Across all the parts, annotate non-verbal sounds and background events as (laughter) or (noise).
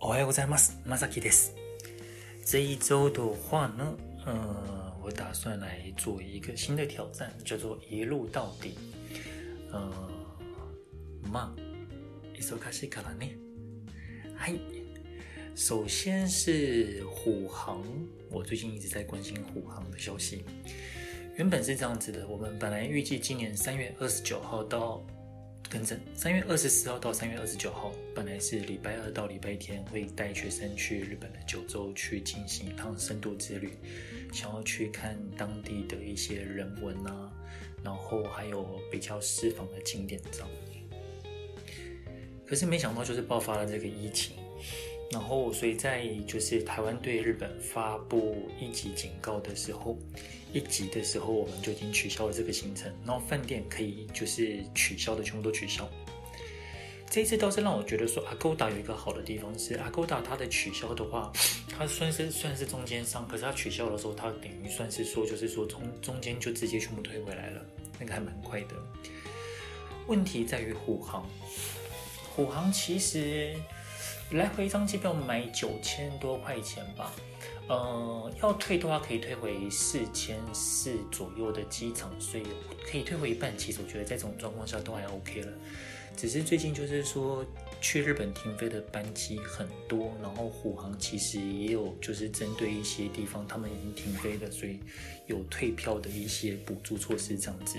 おはようございます。まさきです。这一周的话呢，呃，我打算来做一个新的挑战，叫做一路到底。呃，まあ、忙しいからね。はい。首先是虎航，我最近一直在关心虎航的消息。原本是这样子的，我们本来预计今年三月二十九号到， 更正，三月二十四号到三月二十九号，本来是礼拜二到礼拜天会带学生去日本的九州去进行一趟深度之旅，想要去看当地的一些人文啊，然后还有比较私房的景点这样。可是没想到就是爆发了这个疫情。然后，所以在就是台湾对日本发布一级警告的时候，一级的时候我们就已经取消了这个行程，然后饭店可以就是取消的全部都取消。这一次倒是让我觉得说，Agoda 有一个好的地方是，Agoda 它的取消的话，它算是算是中间商，可是它取消的时候，它等于算是说就是说从中间就直接全部退回来了，那个还蛮快的。问题在于虎航，虎航其实。来回一张机票买九千多块钱吧，呃，要退的话可以退回四千四左右的机场税，可以退回一半。其实我觉得在这种状况下都还 OK 了，只是最近就是说去日本停飞的班机很多，然后虎航其实也有就是针对一些地方他们已经停飞了，所以有退票的一些补助措施这样子。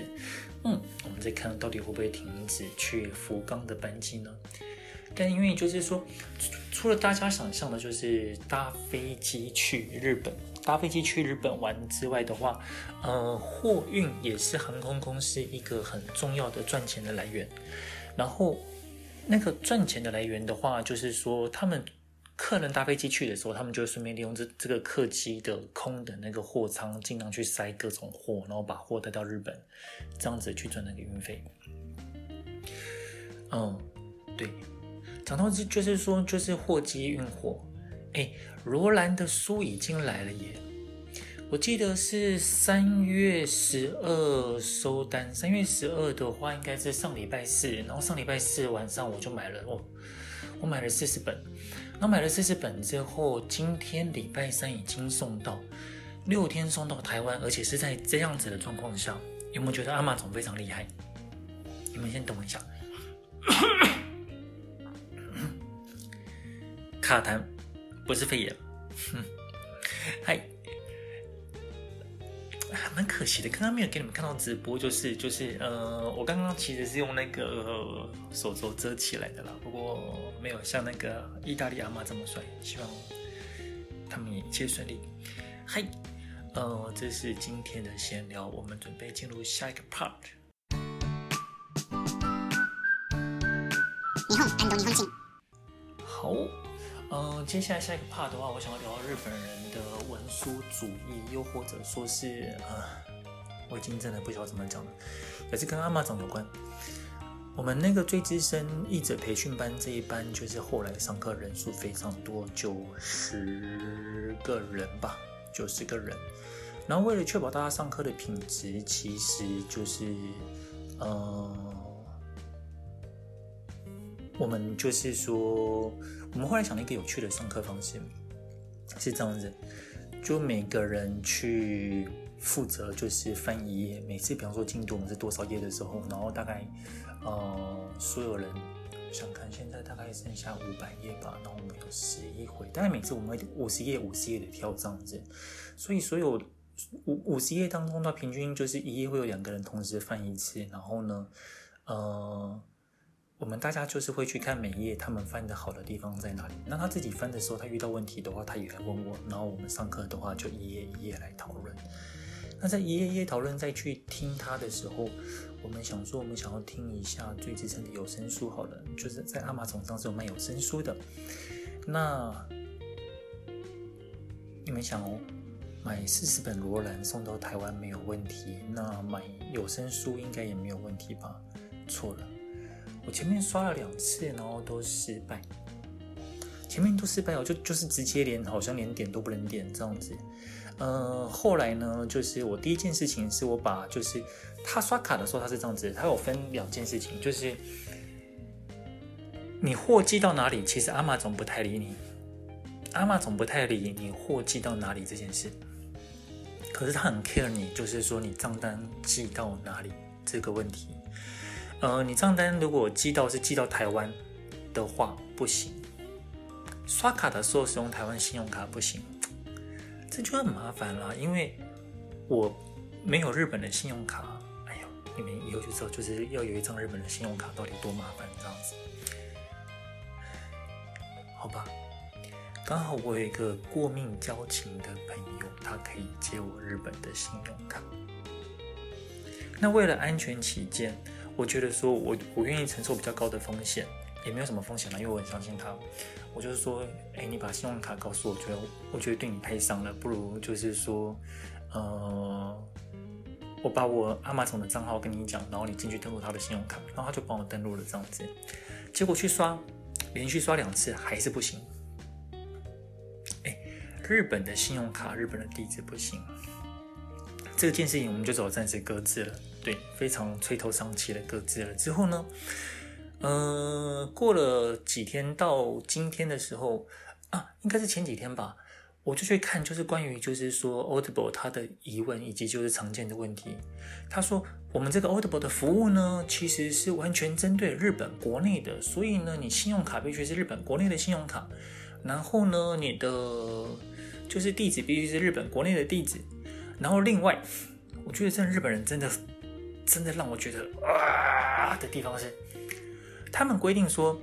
嗯，我们再看到底会不会停止去福冈的班机呢？但因为就是说，除了大家想象的，就是搭飞机去日本，搭飞机去日本玩之外的话，呃，货运也是航空公司一个很重要的赚钱的来源。然后，那个赚钱的来源的话，就是说，他们客人搭飞机去的时候，他们就顺便利用这这个客机的空的那个货舱，尽量去塞各种货，然后把货带到日本，这样子去赚那个运费。嗯，对。讲到这，就是说，就是货机运货，哎，罗兰的书已经来了耶！我记得是三月十二收单，三月十二的话应该是上礼拜四，然后上礼拜四晚上我就买了，哦，我买了四十本，然后买了四十本之后，今天礼拜三已经送到，六天送到台湾，而且是在这样子的状况下，有没有觉得 Amazon 非常厉害？你们先等我一下。卡痰，不是肺炎，(laughs) 哼，嗨，蛮可惜的，刚刚没有给你们看到直播，就是就是呃，我刚刚其实是用那个手肘遮起来的啦，不过没有像那个意大利阿妈这么帅，希望他们一切顺利。嗨，呃，这是今天的闲聊，我们准备进入下一个 part。日嗯，接下来下一个 part 的话，我想要聊日本人的文书主义，又或者说是呃，我已经真的不晓得怎么讲了，也是跟 Amazon 有关。我们那个最资深译者培训班这一班，就是后来上课人数非常多，九十个人吧，九十个人。然后为了确保大家上课的品质，其实就是呃，我们就是说。我们后来想了一个有趣的上课方式，是这样子，就每个人去负责就是翻一页，每次比方说进度我们是多少页的时候，然后大概呃所有人想看现在大概剩下五百页吧，然后我们有十一回，大概每次我们会 (laughs) 五十页五十页的跳这样子，所以所有五五十页当中的话，平均就是一页会有两个人同时翻一次，然后呢，呃。我们大家就是会去看每一页他们翻的好的地方在哪里。那他自己翻的时候，他遇到问题的话，他也来问我。然后我们上课的话，就一页一页来讨论。那在一页一页讨论再去听他的时候，我们想说，我们想要听一下最资深的有声书好了，就是在阿玛总上是有卖有声书的。那你们想哦，买四十本罗兰送到台湾没有问题，那买有声书应该也没有问题吧？错了，我前面刷了两次，然后都失败。前面都失败哦，就就是直接连好像连点都不能点这样子。呃，后来呢，就是我第一件事情是我把就是他刷卡的时候他是这样子，他有分两件事情，就是你货寄到哪里，其实阿玛总不太理你阿玛总不太理你货寄到哪里这件事。可是他很 care 你，就是说你账单寄到哪里这个问题。呃，你账单如果寄到是寄到台湾的话，不行。刷卡的时候使用台湾信用卡不行，这就很麻烦啦。因为我没有日本的信用卡，哎呦，你们以后就知道，就是要有一张日本的信用卡到底多麻烦这样子。好吧，刚好我有一个过命交情的朋友，他可以借我日本的信用卡。那为了安全起见，我觉得说我我愿意承受比较高的风险。也没有什么风险了，因为我很相信他。我就是说，哎，你把信用卡告诉我，觉得我觉得对你太伤了，不如就是说，呃，我把我阿玛总的账号跟你讲，然后你进去登录他的信用卡，然后他就帮我登录了这样子。结果去刷，连续刷两次还是不行。哎，日本的信用卡，日本的地址不行。这件事情我们就只好暂时搁置了，对，非常垂头丧气的搁置了。之后呢？呃，过了几天到今天的时候啊，应该是前几天吧，我就去看，就是关于就是说 Audible 它的疑问以及就是常见的问题。他说我们这个 Audible 的服务呢，其实是完全针对日本国内的，所以呢，你信用卡必须是日本国内的信用卡，然后呢，你的就是地址必须是日本国内的地址，然后另外，我觉得这日本人真的真的让我觉得啊的地方是。他们规定说，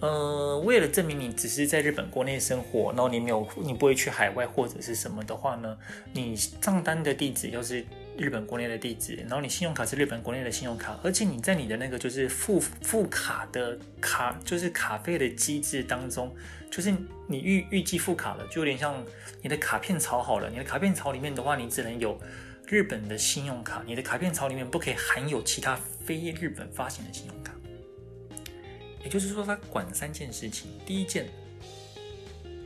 呃，为了证明你只是在日本国内生活，然后你没有，你不会去海外或者是什么的话呢，你账单的地址要是日本国内的地址，然后你信用卡是日本国内的信用卡，而且你在你的那个就是付付卡的卡，就是卡费的机制当中，就是你预预计付卡了，就有点像你的卡片槽好了，你的卡片槽里面的话，你只能有日本的信用卡，你的卡片槽里面不可以含有其他非日本发行的信用卡。也就是说，他管三件事情：第一件，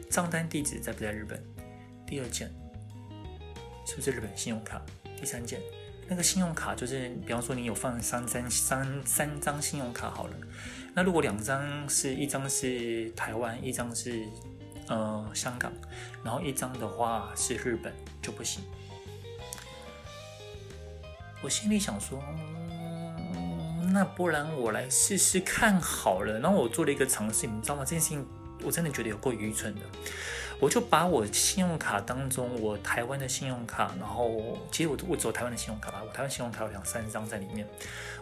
账单地址在不在日本；第二件，是不是日本信用卡；第三件，那个信用卡就是，比方说你有放三张三三张信用卡好了，那如果两张是一张是台湾，一张是呃香港，然后一张的话是日本就不行。我心里想说。那不然我来试试看好了。然后我做了一个尝试，你知道吗？这件事情我真的觉得有够愚蠢的。我就把我信用卡当中，我台湾的信用卡，然后其实我我只有台湾的信用卡吧，我台湾信用卡有两三张在里面。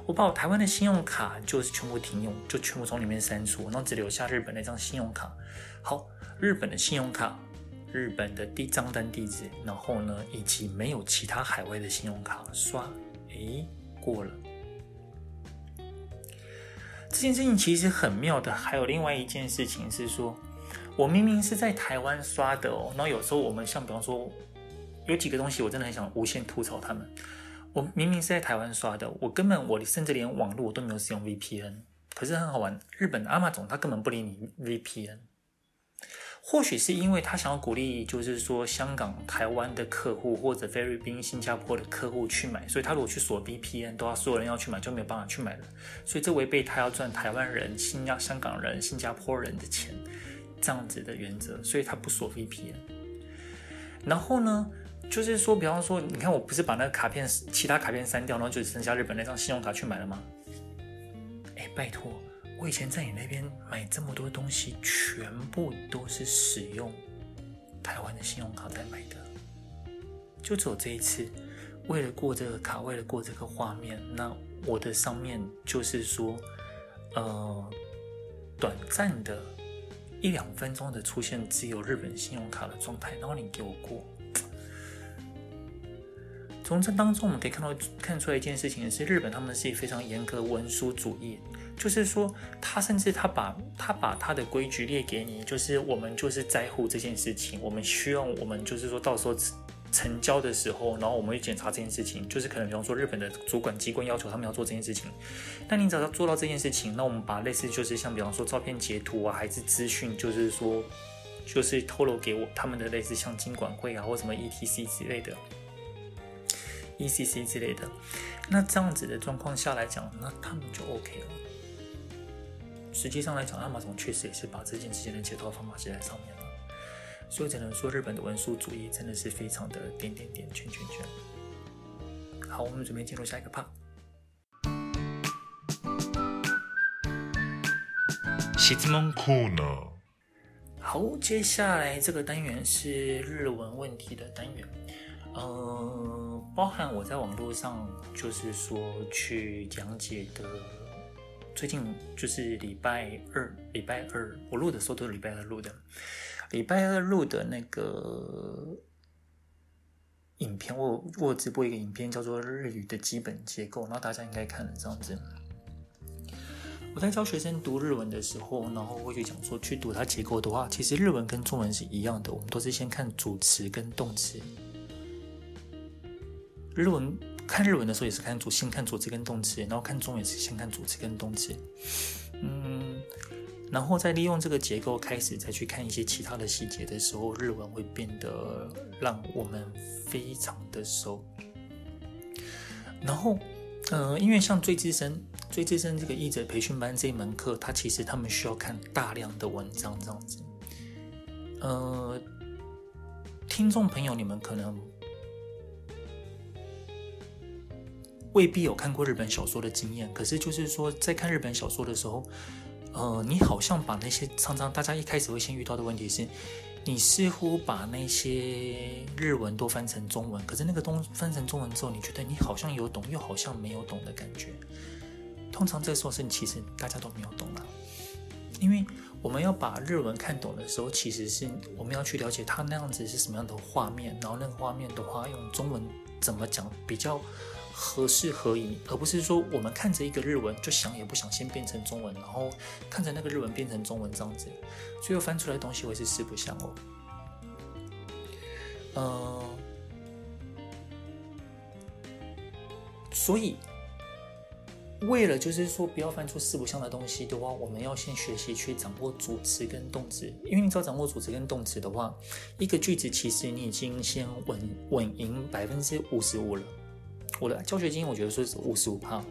我把我台湾的信用卡就是全部停用，就全部从里面删除，然后只留下日本那张信用卡。好，日本的信用卡，日本的第账单地址，然后呢，以及没有其他海外的信用卡刷，诶，过了。这件事情其实很妙的，还有另外一件事情是说，我明明是在台湾刷的哦，然后有时候我们像比方说，有几个东西我真的很想无限吐槽他们。我明明是在台湾刷的，我根本我甚至连网络我都没有使用 VPN，可是很好玩，日本的 Amazon 他根本不理你 VPN。或许是因为他想要鼓励，就是说香港、台湾的客户或者菲律宾、新加坡的客户去买，所以他如果去锁 VPN，都要所有人要去买，就没有办法去买了。所以这违背他要赚台湾人、新加香港人、新加坡人的钱这样子的原则，所以他不锁 VPN。然后呢，就是说，比方说，你看我不是把那个卡片、其他卡片删掉，然后就只剩下日本那张信用卡去买了吗？哎，拜托。我以前在你那边买这么多东西，全部都是使用台湾的信用卡在买的，就只有这一次，为了过这个卡，为了过这个画面，那我的上面就是说，呃，短暂的一两分钟的出现只有日本信用卡的状态，然后你给我过，从这当中我们可以看到看出来一件事情是，日本他们是非常严格文书主义，就是说他甚至他把他把他的规矩列给你，就是我们就是在乎这件事情，我们需要我们就是说到时候。成交的时候，然后我们去检查这件事情，就是可能比方说日本的主管机关要求他们要做这件事情，那你只要做到这件事情，那我们把类似就是像比方说照片截图啊，还是资讯，就是说就是透露给我他们的类似像经管会啊或什么 ETC 之类的，ECC 之类的，那这样子的状况下来讲，那他们就 OK 了。实际上来讲，亚马逊确实也是把这件事情的解套方法写在上面了。所以只能说，日本的文书主义真的是非常的点点点圈圈圈。好，我们准备进入下一个 part。质问コーナー。好，接下来这个单元是日文问题的单元。呃，包含我在网络上就是说去讲解的，最近就是礼拜二，礼拜二我录的时候都是礼拜二录的。礼拜二录的那个影片，我我直播一个影片，叫做《日语的基本结构》，然后大家应该看了这样子。我在教学生读日文的时候，然后会去讲说，去读它结构的话，其实日文跟中文是一样的，我们都是先看主词跟动词。日文看日文的时候也是看主，先看主词跟动词，然后看中文也是先看主词跟动词。嗯。然后再利用这个结构开始再去看一些其他的细节的时候，日文会变得让我们非常的熟。然后，呃，因为像最资深、最资深这个译者培训班这一门课，它其实他们需要看大量的文章这样子。呃，听众朋友，你们可能未必有看过日本小说的经验，可是就是说，在看日本小说的时候。呃，你好像把那些常常大家一开始会先遇到的问题是，你似乎把那些日文都翻成中文，可是那个东翻成中文之后，你觉得你好像有懂，又好像没有懂的感觉。通常这时候是其实大家都没有懂了，因为我们要把日文看懂的时候，其实是我们要去了解它那样子是什么样的画面，然后那个画面的话用中文怎么讲比较。合适合宜，而不是说我们看着一个日文就想也不想先变成中文，然后看着那个日文变成中文这样子，最后翻出来的东西会是四不像哦。嗯、所以为了就是说不要翻出四不像的东西的话，我们要先学习去掌握主词跟动词，因为你只要掌握主词跟动词的话，一个句子其实你已经先稳稳赢百分之五十五了。我的教学经验，我觉得说是五十五趴。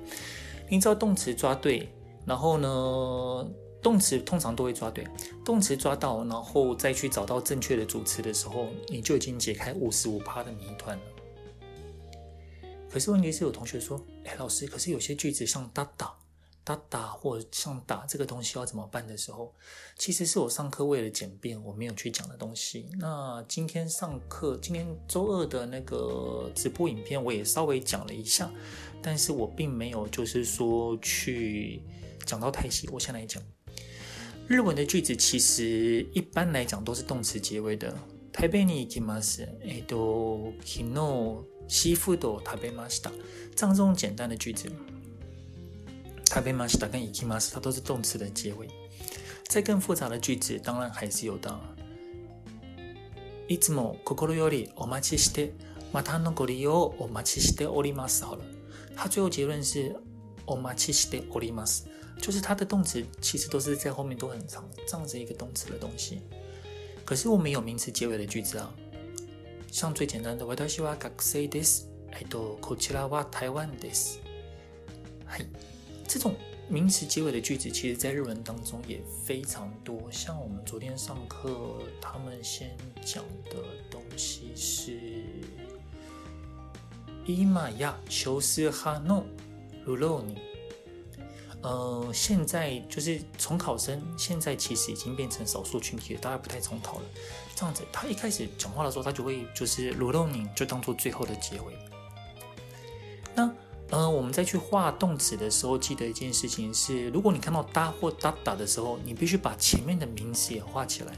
你知道动词抓对，然后呢，动词通常都会抓对。动词抓到，然后再去找到正确的主词的时候，你就已经解开五十五趴的谜团了。可是问题是有同学说：“哎，老师，可是有些句子像哒哒。”打打或者像打这个东西要怎么办的时候，其实是我上课为了简便我没有去讲的东西。那今天上课，今天周二的那个直播影片我也稍微讲了一下，但是我并没有就是说去讲到太细。我先来讲，日文的句子其实一般来讲都是动词结尾的。台北に行きます。えっと、昨日シーフードを食べました。这样这种简单的句子。 食べました跟行きます，它都是动词的结尾。再更复杂的句子，当然还是有的。いつも心よりお待ちして、またのご利用をお待ちしております。好了，它最后结论是お待ちしております，就是它的动词其实都是在后面都很长，这样子一个动词的东西。可是我们有名词结尾的句子啊，像最简单的私は学生です。えっと、こちらは台湾です。はい。 这种名词结尾的句子，其实在日文当中也非常多。像我们昨天上课，他们先讲的东西是“今や少数派の流浪人”。呃，现在就是重考生，现在其实已经变成少数群体了，大家不太重考了。这样子，他一开始讲话的时候，他就会就是“鲁洛宁”就当做最后的结尾。那。呃，我们在去画动词的时候，记得一件事情是：如果你看到哒或哒哒的时候，你必须把前面的名词也画起来。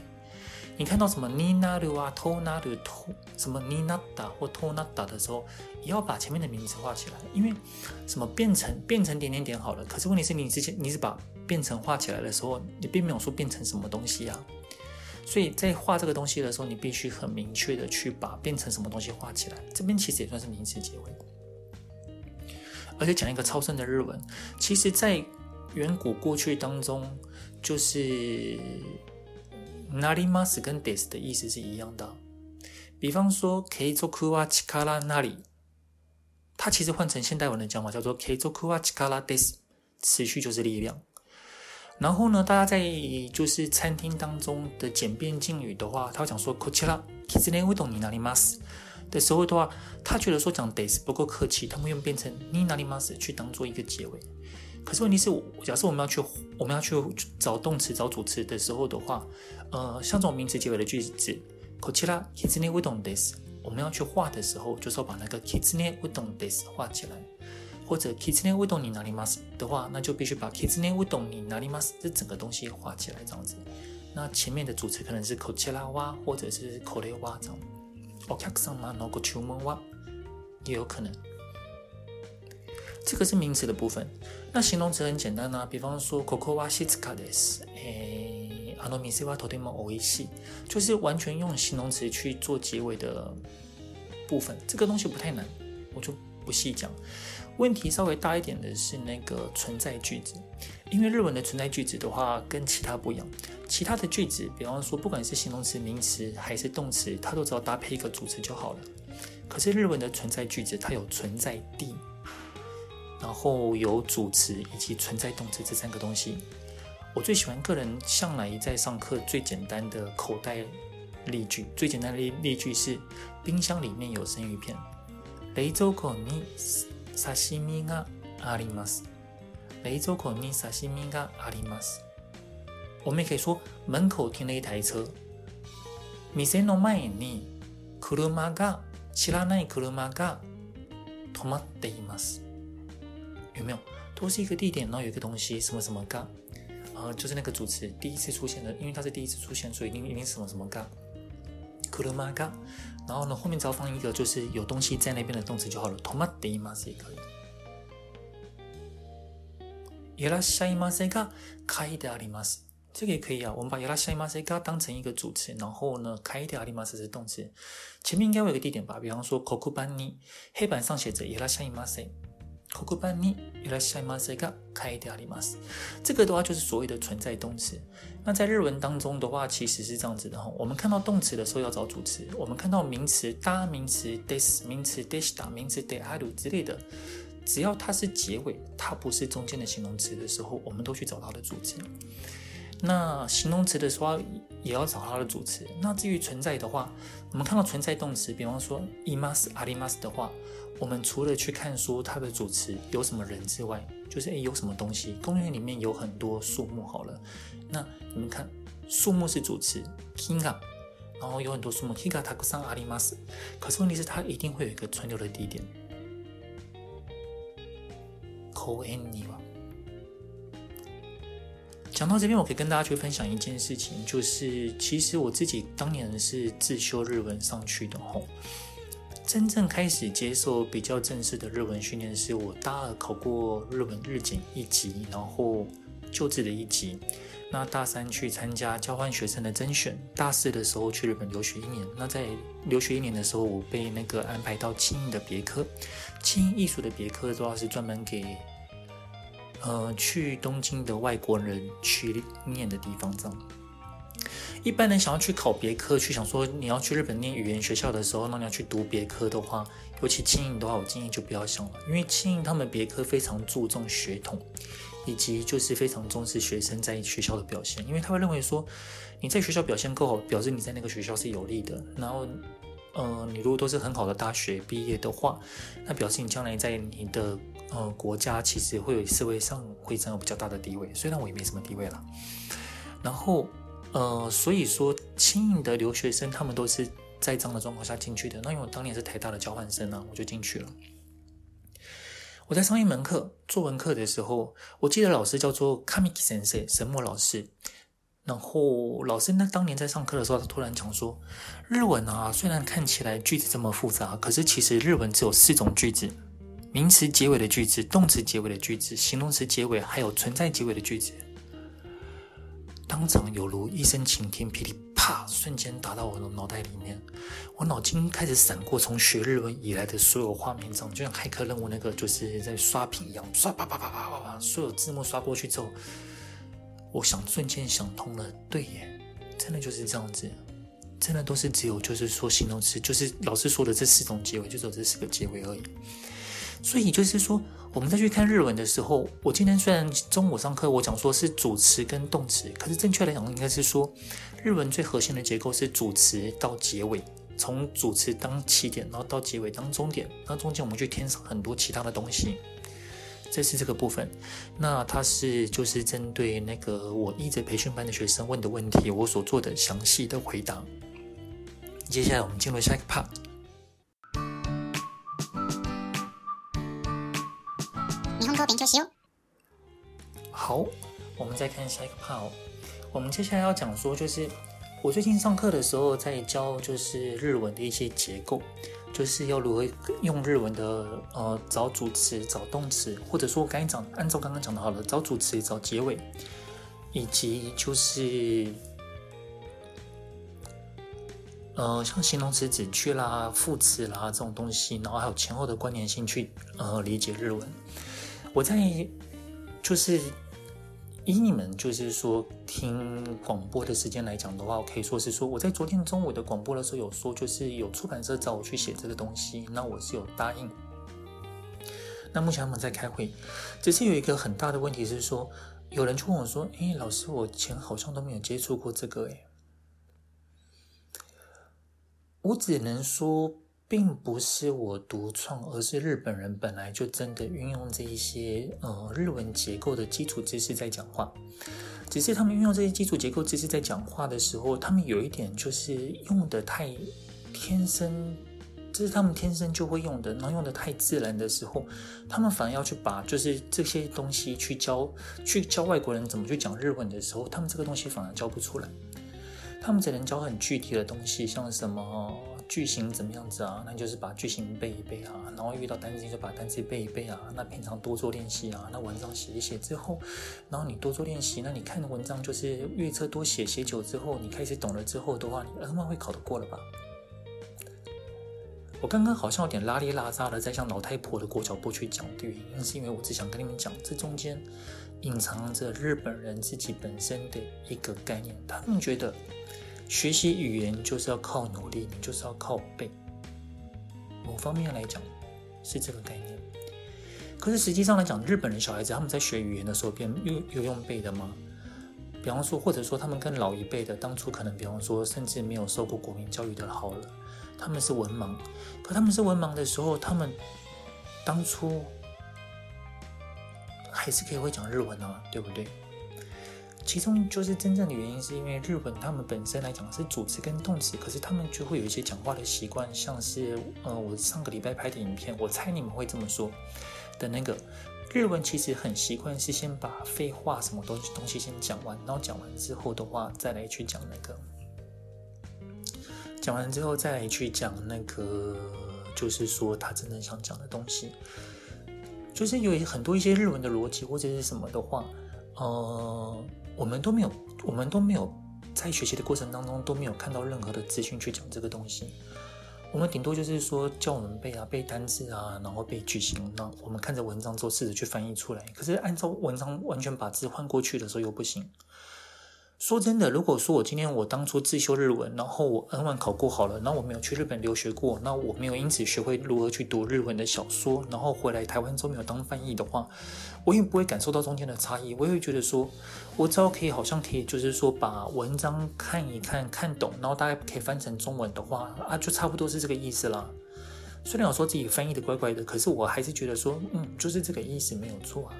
你看到什么尼那鲁啊、托那鲁、偷什么尼那达或托那达的时候，也要把前面的名词画起来，因为什么变成变成点点点好了。可是问题是你之前你是把变成画起来的时候，你并没有说变成什么东西啊。所以在画这个东西的时候，你必须很明确的去把变成什么东西画起来。这边其实也算是名词结尾。而且讲一个超深的日文，其实，在远古过去当中，就是なります跟です的意思是一样的。比方说継続は力なり，它其实换成现代文的讲法叫做継続は力です，持续就是力量。然后呢，大家在就是餐厅当中的简便敬语的话，他会讲说こちらきつ ねうどんになります。的时候的话，他觉得说讲 this 不够客气，他们用变成になります去当做一个结尾。可是问题是，假设我们要去我们要去找动词找主词的时候的话，呃，像这种名词结尾的句子，こちらきつねうどんです，我们要去画的时候，就是要把那个きつねうどんです画起来，或者きつねうどんになります的话，那就必须把きつねうどんになります这整个东西画起来，这样子。那前面的主词可能是こちらは，或者是これは这样。 お客様のご注文は也有可能，这个是名词的部分。那形容词很简单啊，比方说ここは静かです。诶，あの店はとても美味しい，就是完全用形容词去做结尾的部分。这个东西不太难，我就不细讲。 问题稍微大一点的是那个存在句子，因为日文的存在句子的话跟其他不一样。其他的句子，比方说，不管是形容词、名词还是动词，它都只要搭配一个主词就好了。可是日文的存在句子，它有存在地，然后有主词以及存在动词这三个东西。我最喜欢个人向来在上课最简单的口袋例句，最简单的例例句是：冰箱里面有生鱼片。冷蔵库に刺身があります。冷蔵库に刺身があります。我们也可以说，门口停了一台车。店の前に车が知らない车が止まっています。有没有？都是一个地点，然后有一个东西，什么什么が，呃，就是那个主词第一次出现的，因为它是第一次出现，所以一定一定是什么什么が。 车が，然后呢，后面只要放一个就是有东西在那边的动词就好了。止まっています也可以。いらっしゃいませが书いてあります。这个也可以啊，我们把いらっしゃいませが当成一个主词，然后呢，书いてあります是动词，前面应该会有个地点吧？比方说黒板に黑板上写着いらっしゃいませ， 黒板にいらっしゃいませが书いてあります。这个的话就是所谓的存在动词。那在日文当中的话，其实是这样子的哈。我们看到动词的时候要找主词，我们看到名词大名词 des 名词 deshita 名词 de aru 之类的，只要它是结尾，它不是中间的形容词的时候，我们都去找它的主词。那形容词的时候也要找它的主词。那至于存在的话，我们看到存在动词，比方说います、あります的话， 我们除了去看说它的主词有什么人之外，就是诶有什么东西。公园里面有很多树木，好了，那你们看树木是主词，木が，然后有很多树木，木がたくさんあります。可是问题是它一定会有一个存留的地点。公园には。讲到这边，我可以跟大家去分享一件事情，就是其实我自己当年是自修日文上去的吼。 真正开始接受比较正式的日文训练，是我大二考过日文日检一级，然后旧制的一级。那大三去参加交换学生的甄选，大四的时候去日本留学一年。那在留学一年的时候，我被那个安排到庆应的别科，庆应艺术的别科主要是专门给。呃，去东京的外国人去念的地方，这样。一般人想要去考别科，去想说你要去日本念语言学校的时候，那你要去读别科的话，尤其庆应的话，我建议就不要想了，因为庆应他们别科非常注重血统，以及就是非常重视学生在学校的表现，因为他会认为说你在学校表现够好，表示你在那个学校是有利的，然后。呃，你如果都是很好的大学毕业的话，那表示你将来在你的呃国家其实会有社会上会占有比较大的地位。虽然我也没什么地位啦。然后呃，所以说庆应的留学生他们都是在这样的状况下进去的。那因为我当年是台大的交换生啊，我就进去了。我在上一门课作文课的时候，我记得老师叫做卡米基先生，神木老师。然后老师那当年在上课的时候，他突然讲说，日文啊，虽然看起来句子这么复杂，可是其实日文只有四种句子：名词结尾的句子、动词结尾的句子、形容词结尾，还有存在结尾的句子。当场有如一声晴天霹雳，啪，瞬间打到我的脑袋里面，我脑筋开始闪过从学日文以来的所有画面，这样就像骇客任务那个就是在刷屏一样，刷啪啪啪啪啪啪，所有字幕刷过去之后。我想瞬间想通了，对耶，真的就是这样子，真的都是只有就是说形容词，就是老师说的这四种结尾，就只有这四个结尾而已。所以就是说，我们再去看日文的时候，我今天虽然中午上课我讲说是主词跟动词，可是正确来讲应该是说，日文最核心的结构是主词到结尾，从主词当起点，然后到结尾当终点，那中间我们去添上很多其他的东西。这是这个部分，那它是就是针对那个我一直培训班的学生问的问题，我所做的详细的回答。接下来我们进入下一个 part。好，我们再看下一个 part。我们接下来要讲说，就是我最近上课的时候在教，就是日文的一些结构。就是要如何用日文的呃找主词、找动词，或者说我刚讲按照刚刚讲的好了，找主词、找结尾，以及就是呃像形容词、子去啦、副词啦这种东西，然后还有前后的关联性去呃理解日文。我在就是。以你们就是说听广播的时间来讲的话，我可以说是说我在昨天中午的广播的时候有说，就是有出版社找我去写这个东西，那我是有答应。那目前他们在开会，只是有一个很大的问题是说，有人就问我说：“诶，老师，我前好像都没有接触过这个。”诶，我只能说。并不是我独创，而是日本人本来就真的运用这一些呃日文结构的基础知识在讲话，只是他们运用这些基础结构知识在讲话的时候，他们有一点就是用的太天生，这是他们天生就会用的，然后用的太自然的时候，他们反而要去把就是这些东西去教去教外国人怎么去讲日文的时候，他们这个东西反而教不出来，他们只能教很具体的东西，像什么。句型怎么样子啊？那就是把句型背一背啊，然后遇到单词就把单词背一背啊。那平常多做练习啊，那文章写一写之后，然后你多做练习，那你看的文章就是阅册多写写久之后，你开始懂了之后的话，你 N1 会考得过了吧？我刚刚好像有点拉里拉杂的在向老太婆的裹脚布去讲的原因，是因为我只想跟你们讲，这中间隐藏着日本人自己本身的一个概念，他们觉得。学习语言就是要靠努力，你就是要靠背。某方面来讲，是这个概念。可是实际上来讲，日本人小孩子他们在学语言的时候，边有有用背的吗？比方说，或者说他们跟老一辈的当初可能，比方说甚至没有受过国民教育的好了，他们是文盲。可他们是文盲的时候，他们当初还是可以会讲日文啊，对不对？其中就是真正的原因，是因为日本他们本身来讲是主词跟动词，可是他们就会有一些讲话的习惯，像是呃，我上个礼拜拍的影片，我猜你们会这么说的那个日文，其实很习惯是先把废话什么东西东西先讲完，然后讲完之后的话再来去讲那个，讲完之后再来去讲那个，就是说他真正想讲的东西，就是有很多一些日文的逻辑或者是什么的话，呃。我们都没有，我们都没有在学习的过程当中都没有看到任何的资讯去讲这个东西。我们顶多就是说叫我们背啊，背单词啊，然后背句型。那我们看着文章之后试着去翻译出来。可是按照文章完全把字换过去的时候又不行。说真的，如果说我今天我当初自修日文，然后我 N1 考过好了，然后我没有去日本留学过，那我没有因此学会如何去读日文的小说，然后回来台湾之后没有当翻译的话，我也不会感受到中间的差异。我也会觉得说，我只要可以好像可以，就是说把文章看一看看懂，然后大概可以翻成中文的话啊，就差不多是这个意思啦。虽然我说自己翻译的怪怪的，可是我还是觉得说，嗯，就是这个意思没有错啊。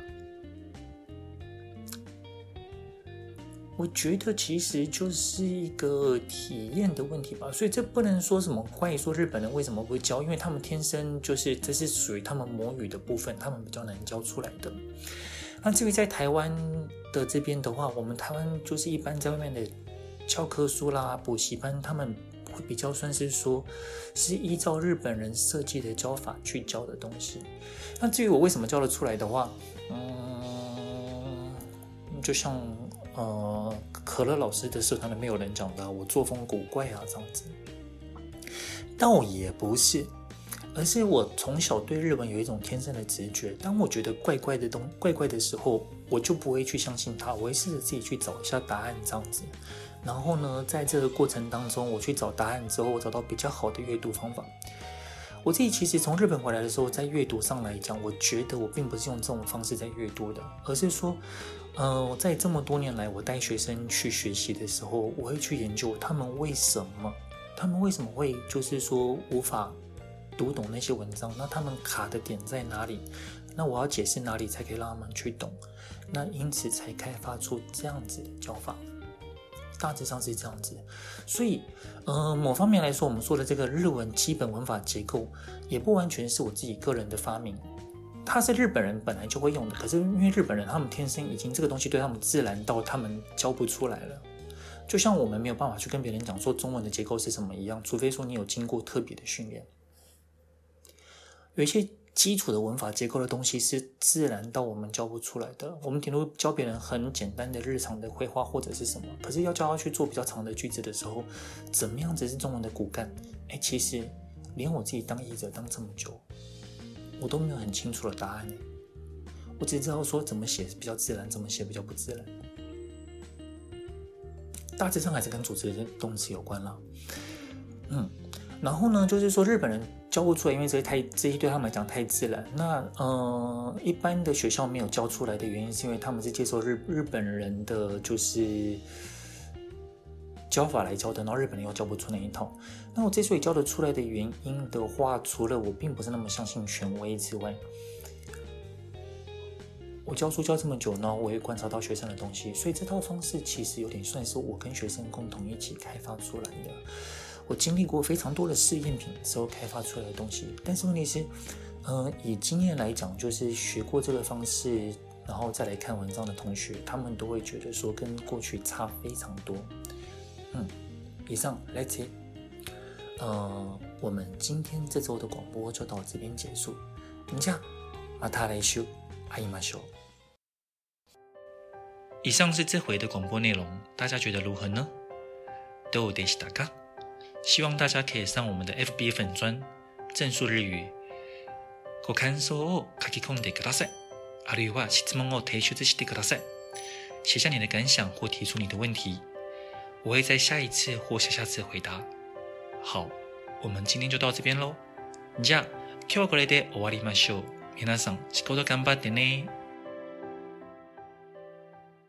我觉得其实就是一个体验的问题吧，所以这不能说什么怪说日本人为什么不会教，因为他们天生就是这是属于他们母语的部分，他们比较难教出来的。那至于在台湾的这边的话，我们台湾就是一般在外面的教科书啦、补习班，他们会比较算是说，是依照日本人设计的教法去教的东西。那至于我为什么教得出来的话，嗯，就像呃可乐老师的社团里面有人讲的，我作风古怪啊这样子，倒也不是。而是我从小对日文有一种天生的直觉，当我觉得怪怪的东怪怪的时候，我就不会去相信它，我会试着自己去找一下答案这样子。然后呢，在这个过程当中，我去找答案之后，我找到比较好的阅读方法。我自己其实从日本回来的时候，在阅读上来讲，我觉得我并不是用这种方式在阅读的，而是说，呃，在这么多年来，我带学生去学习的时候，我会去研究他们为什么，他们为什么会就是说无法。读懂那些文章，那他们卡的点在哪里？那我要解释哪里才可以让他们去懂？那因此才开发出这样子的教法，大致上是这样子。所以，呃，某方面来说，我们说的这个日文基本文法结构，也不完全是我自己个人的发明，它是日本人本来就会用的。可是因为日本人他们天生已经这个东西对他们自然到他们教不出来了，就像我们没有办法去跟别人讲说中文的结构是什么一样，除非说你有经过特别的训练。有一些基础的文法结构的东西是自然到我们教不出来的。我们顶多教别人很简单的日常的会话或者是什么，可是要教他去做比较长的句子的时候，怎么样子是中文的骨干？哎，其实连我自己当译者当这么久，我都没有很清楚的答案。我只知道说怎么写比较自然，怎么写比较不自然。大致上还是跟组织的动词有关了。嗯，然后呢，就是说日本人。教不出来，因为这些太这些对他们来讲太自然。那呃，一般的学校没有教出来的原因，是因为他们是接受日日本人的就是教法来教的，然后日本人又教不出那一套。那我之所以教得出来的原因的话，除了我并不是那么相信权威之外，我教书教这么久呢，我也观察到学生的东西，所以这套方式其实有点算是我跟学生共同一起开发出来的。我经历过非常多的试验品之后开发出来的东西，但是问题是，呃，以经验来讲，就是学过这个方式，然后再来看文章的同学，他们都会觉得说跟过去差非常多。嗯，以上，Let's see，呃，我们今天这周的广播就到这边结束。じゃあ、また来周会いましょう。以上是这回的广播内容，大家觉得如何呢？どうでしたか？希望大家可以上我们的 FB 粉专正数日语，ご感想を书き込んでください。あるいは质问を提出してください。写下你的感想或提出你的问题， 我会在下一次或下下次回答。好，我们今天就到这边喽。じゃあ、今日はこれで终わりましょう。皆さん、仕事顽张ってね。